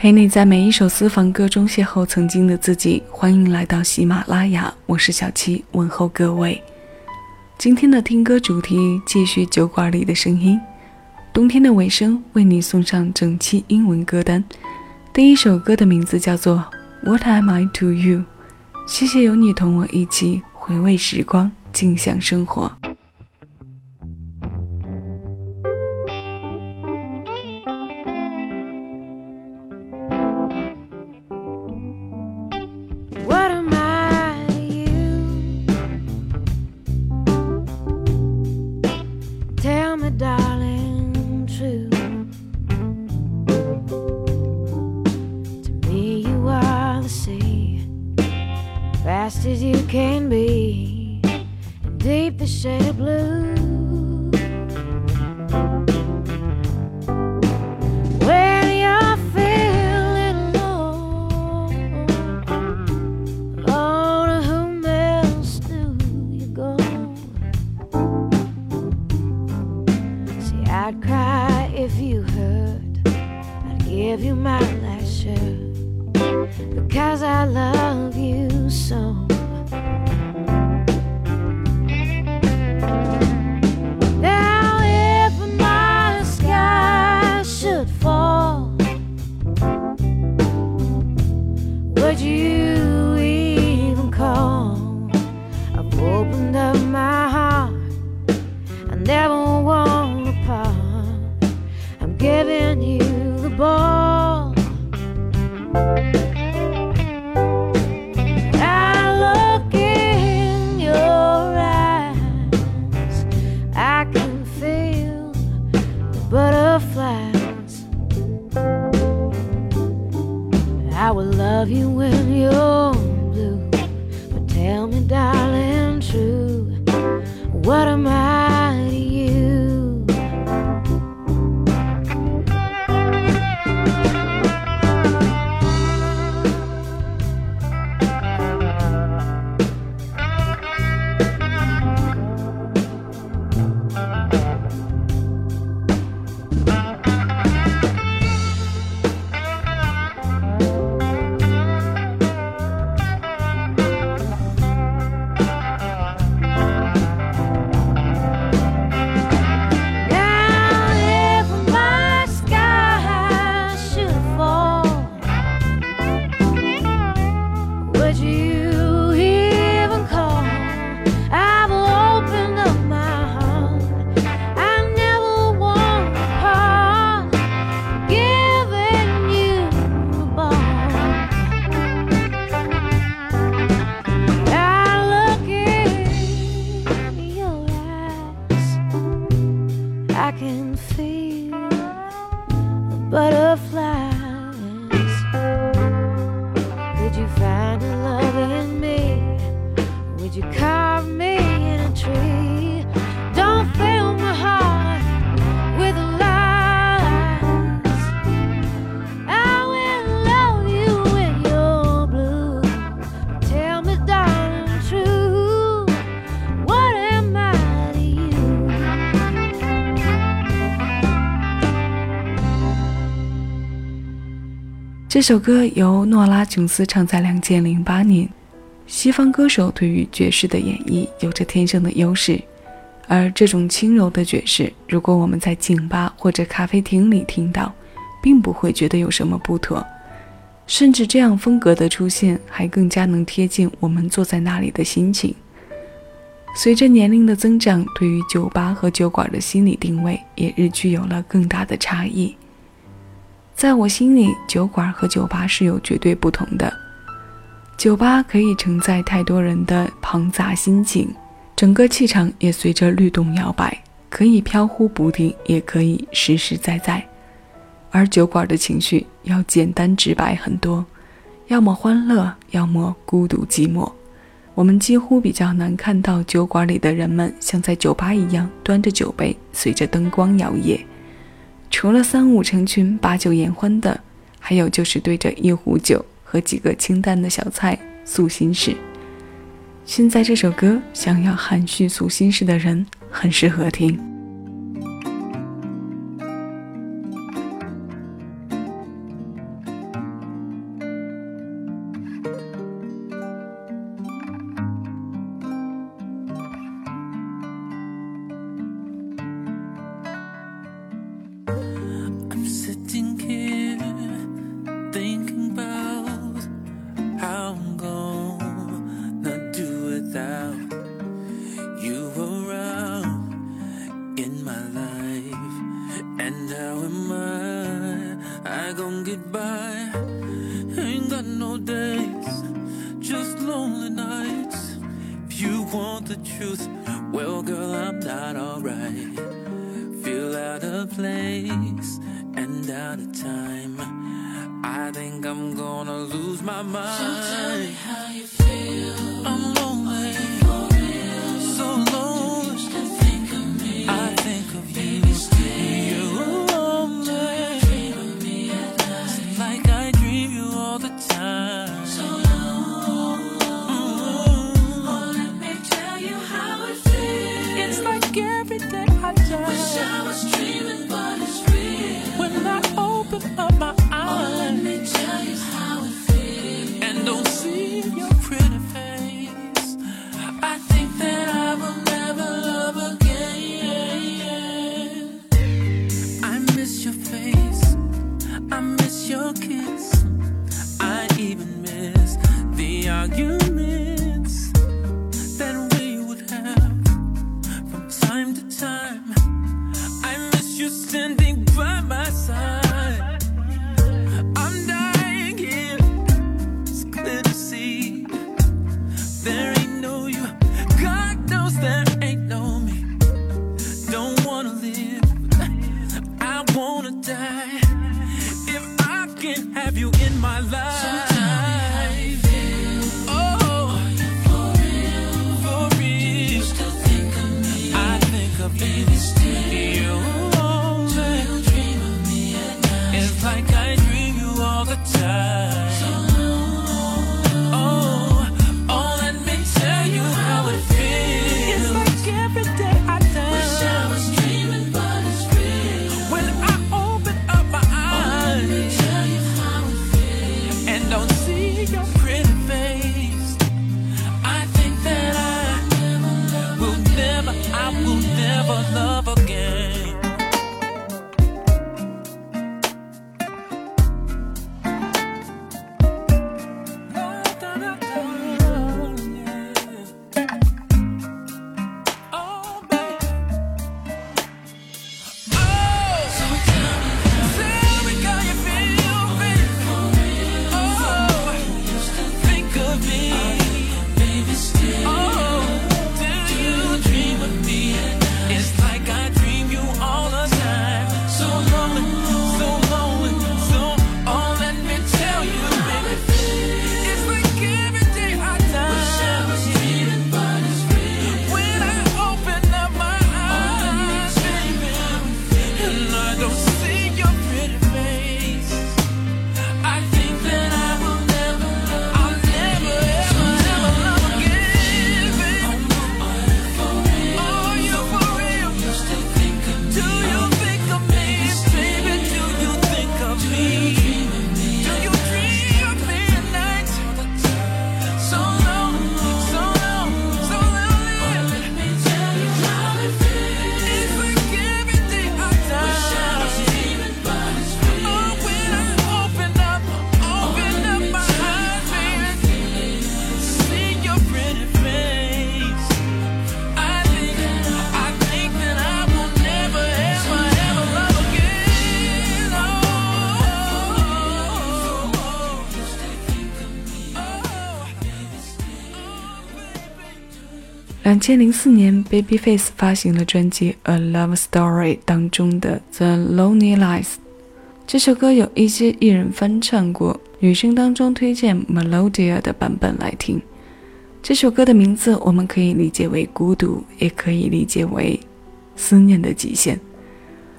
陪你在每一首私房歌中邂逅曾经的自己。欢迎来到喜马拉雅，我是小七，问候各位。今天的听歌主题继续酒馆里的声音。冬天的尾声，为你送上整期英文歌单。第一首歌的名字叫做《What Am I to You》。谢谢有你同我一起回味时光，静享生活。give you my last shirt because I love you so. I can feel the butterflies. I will love you when you're blue. But tell me, darling, true, what am I? butterflies. Could you find a love in me? Would you come? 这首歌由诺拉·琼斯唱在两千零八年。西方歌手对于爵士的演绎有着天生的优势，而这种轻柔的爵士，如果我们在酒吧或者咖啡厅里听到，并不会觉得有什么不妥，甚至这样风格的出现还更加能贴近我们坐在那里的心情。随着年龄的增长，对于酒吧和酒馆的心理定位也日趋有了更大的差异。在我心里，酒馆和酒吧是有绝对不同的。酒吧可以承载太多人的庞杂心情，整个气场也随着律动摇摆，可以飘忽不定，也可以实实在在。而酒馆的情绪要简单直白很多，要么欢乐，要么孤独寂寞。我们几乎比较难看到酒馆里的人们像在酒吧一样端着酒杯，随着灯光摇曳。除了三五成群把酒言欢的，还有就是对着一壶酒和几个清淡的小菜诉心事。现在这首歌，想要含蓄诉心事的人，很适合听。两千零四年，Babyface 发行了专辑《A Love Story》当中的《The Lonely Lies》。这首歌有一些艺人翻唱过，女生当中推荐 Melodia 的版本来听。这首歌的名字我们可以理解为孤独，也可以理解为思念的极限，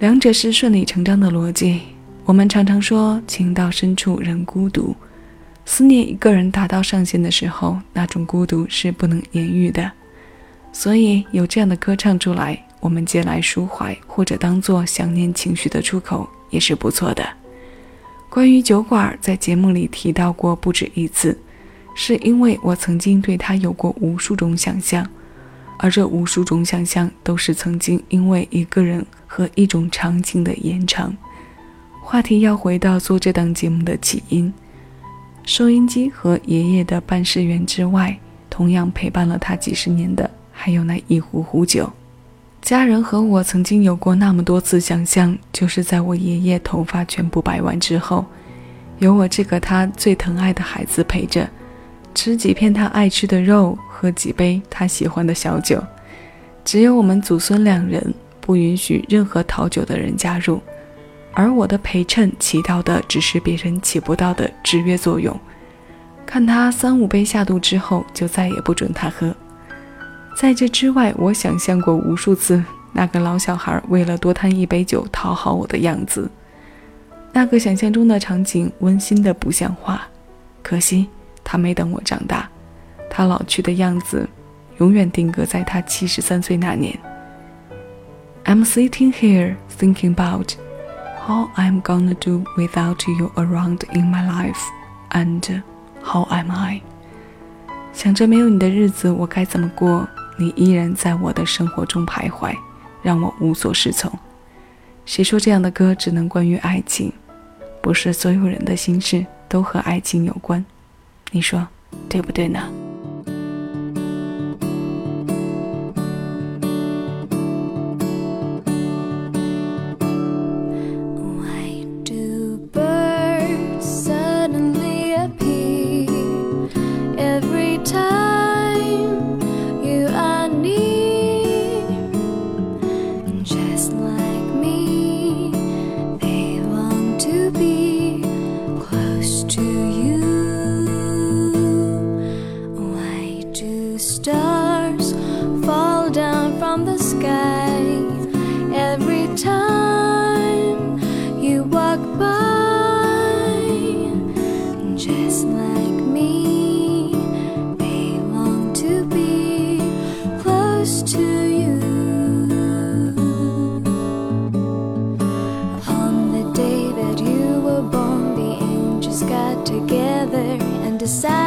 两者是顺理成章的逻辑。我们常常说“情到深处人孤独”，思念一个人达到上限的时候，那种孤独是不能言喻的。所以有这样的歌唱出来，我们借来抒怀，或者当做想念情绪的出口，也是不错的。关于酒馆，在节目里提到过不止一次，是因为我曾经对他有过无数种想象，而这无数种想象都是曾经因为一个人和一种场景的延长。话题要回到做这档节目的起因，收音机和爷爷的办事员之外，同样陪伴了他几十年的。还有那一壶壶酒，家人和我曾经有过那么多次想象，就是在我爷爷头发全部白完之后，有我这个他最疼爱的孩子陪着，吃几片他爱吃的肉，喝几杯他喜欢的小酒，只有我们祖孙两人，不允许任何讨酒的人加入，而我的陪衬起到的只是别人起不到的制约作用，看他三五杯下肚之后，就再也不准他喝。在这之外，我想象过无数次那个老小孩为了多贪一杯酒讨好我的样子。那个想象中的场景温馨的不像话，可惜他没等我长大，他老去的样子永远定格在他七十三岁那年。I'm sitting here thinking about how I'm gonna do without you around in my life, and how am I？想着没有你的日子我该怎么过。你依然在我的生活中徘徊，让我无所适从。谁说这样的歌只能关于爱情？不是所有人的心事都和爱情有关，你说对不对呢 decide.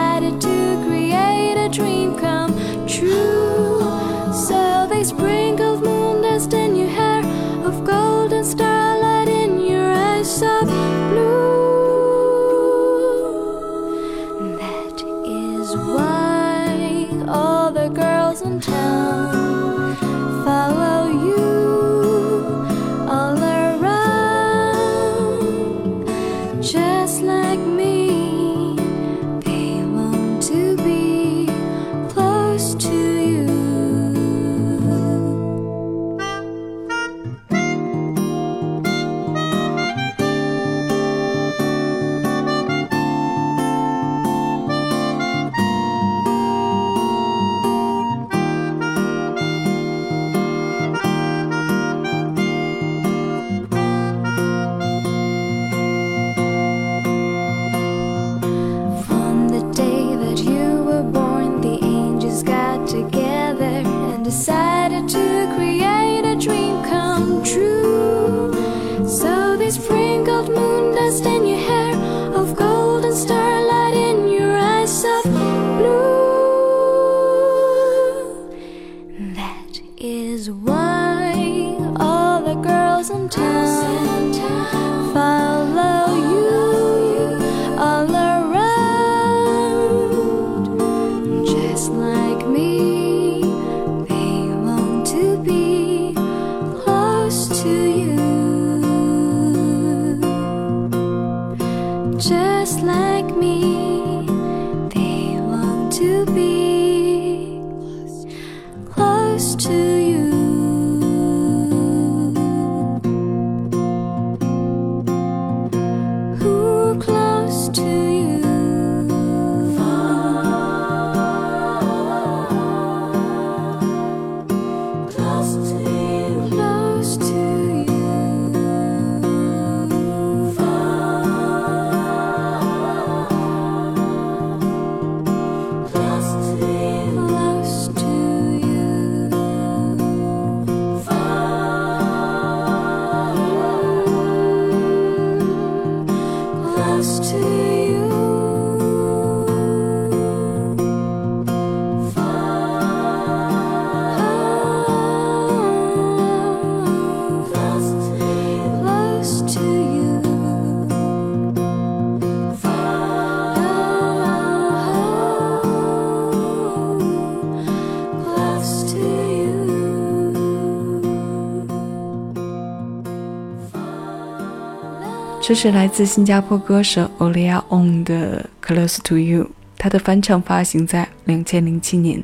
这是来自新加坡歌手 Olivia On 的《Close to You》，他的翻唱发行在两千零七年，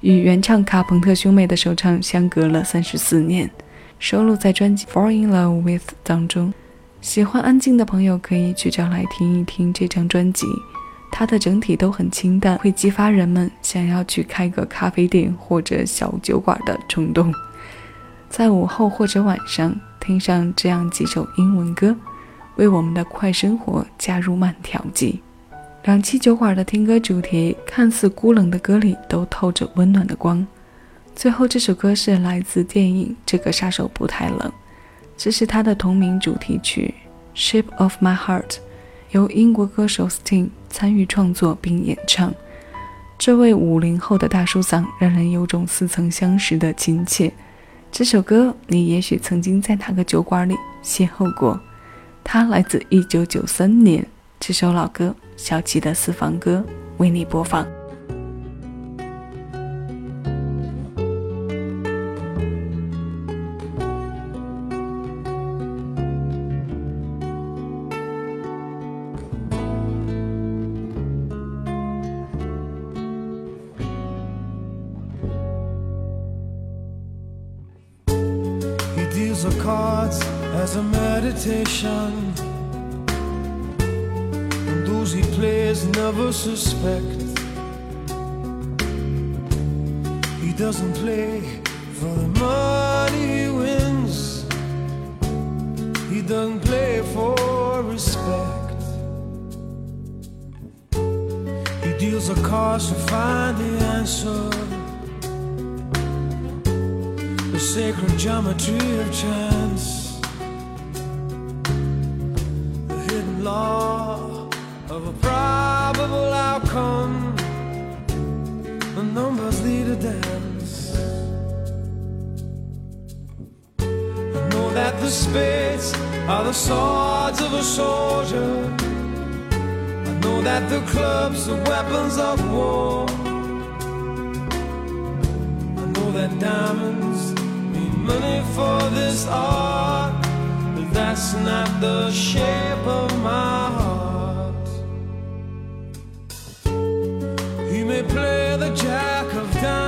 与原唱卡朋特兄妹的首唱相隔了三十四年，收录在专辑《Fall in Love with》当中。喜欢安静的朋友可以去找来听一听这张专辑，它的整体都很清淡，会激发人们想要去开个咖啡店或者小酒馆的冲动。在午后或者晚上听上这样几首英文歌。为我们的快生活加入慢调剂。两期酒馆的听歌主题，看似孤冷的歌里都透着温暖的光。最后这首歌是来自电影《这个杀手不太冷》，这是他的同名主题曲《Shape of My Heart》，由英国歌手 Sting 参与创作并演唱。这位五零后的大叔嗓，让人有种似曾相识的亲切。这首歌，你也许曾经在哪个酒馆里邂逅过。它来自一九九三年，这首老歌《小齐的私房歌》为你播放。Doesn't play for the money he wins. He doesn't play for respect. He deals a cards to find the answer. The sacred geometry of chance. The hidden law of a probable outcome. The numbers lead a dance. The spades are the swords of a soldier. I know that the clubs are weapons of war. I know that diamonds mean money for this art but that's not the shape of my heart. He may play the jack of diamonds,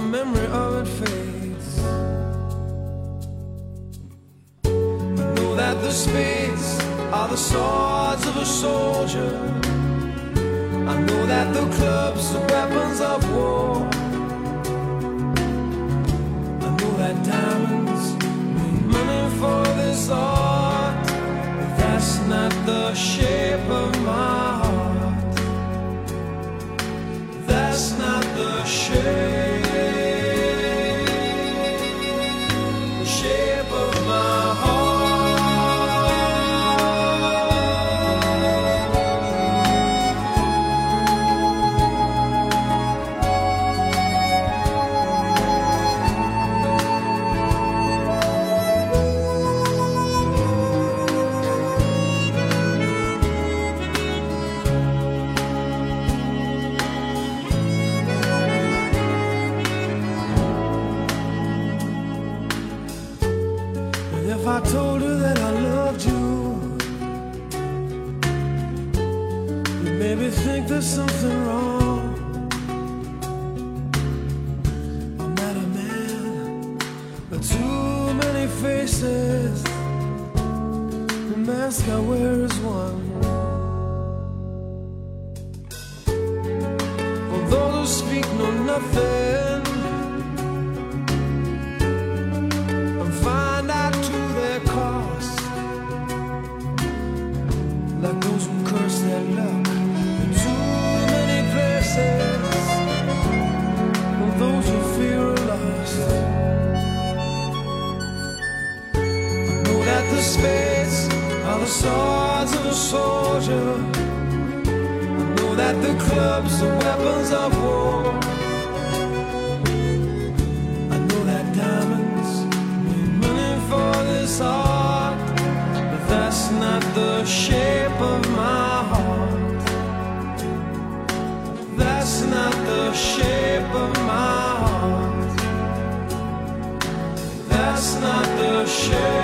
the memory of it fades. the spades are the swords of a soldier. I know that the clubs are weapons of war. I know that diamonds mean money for this art, but that's not the shape of my heart. nothing church.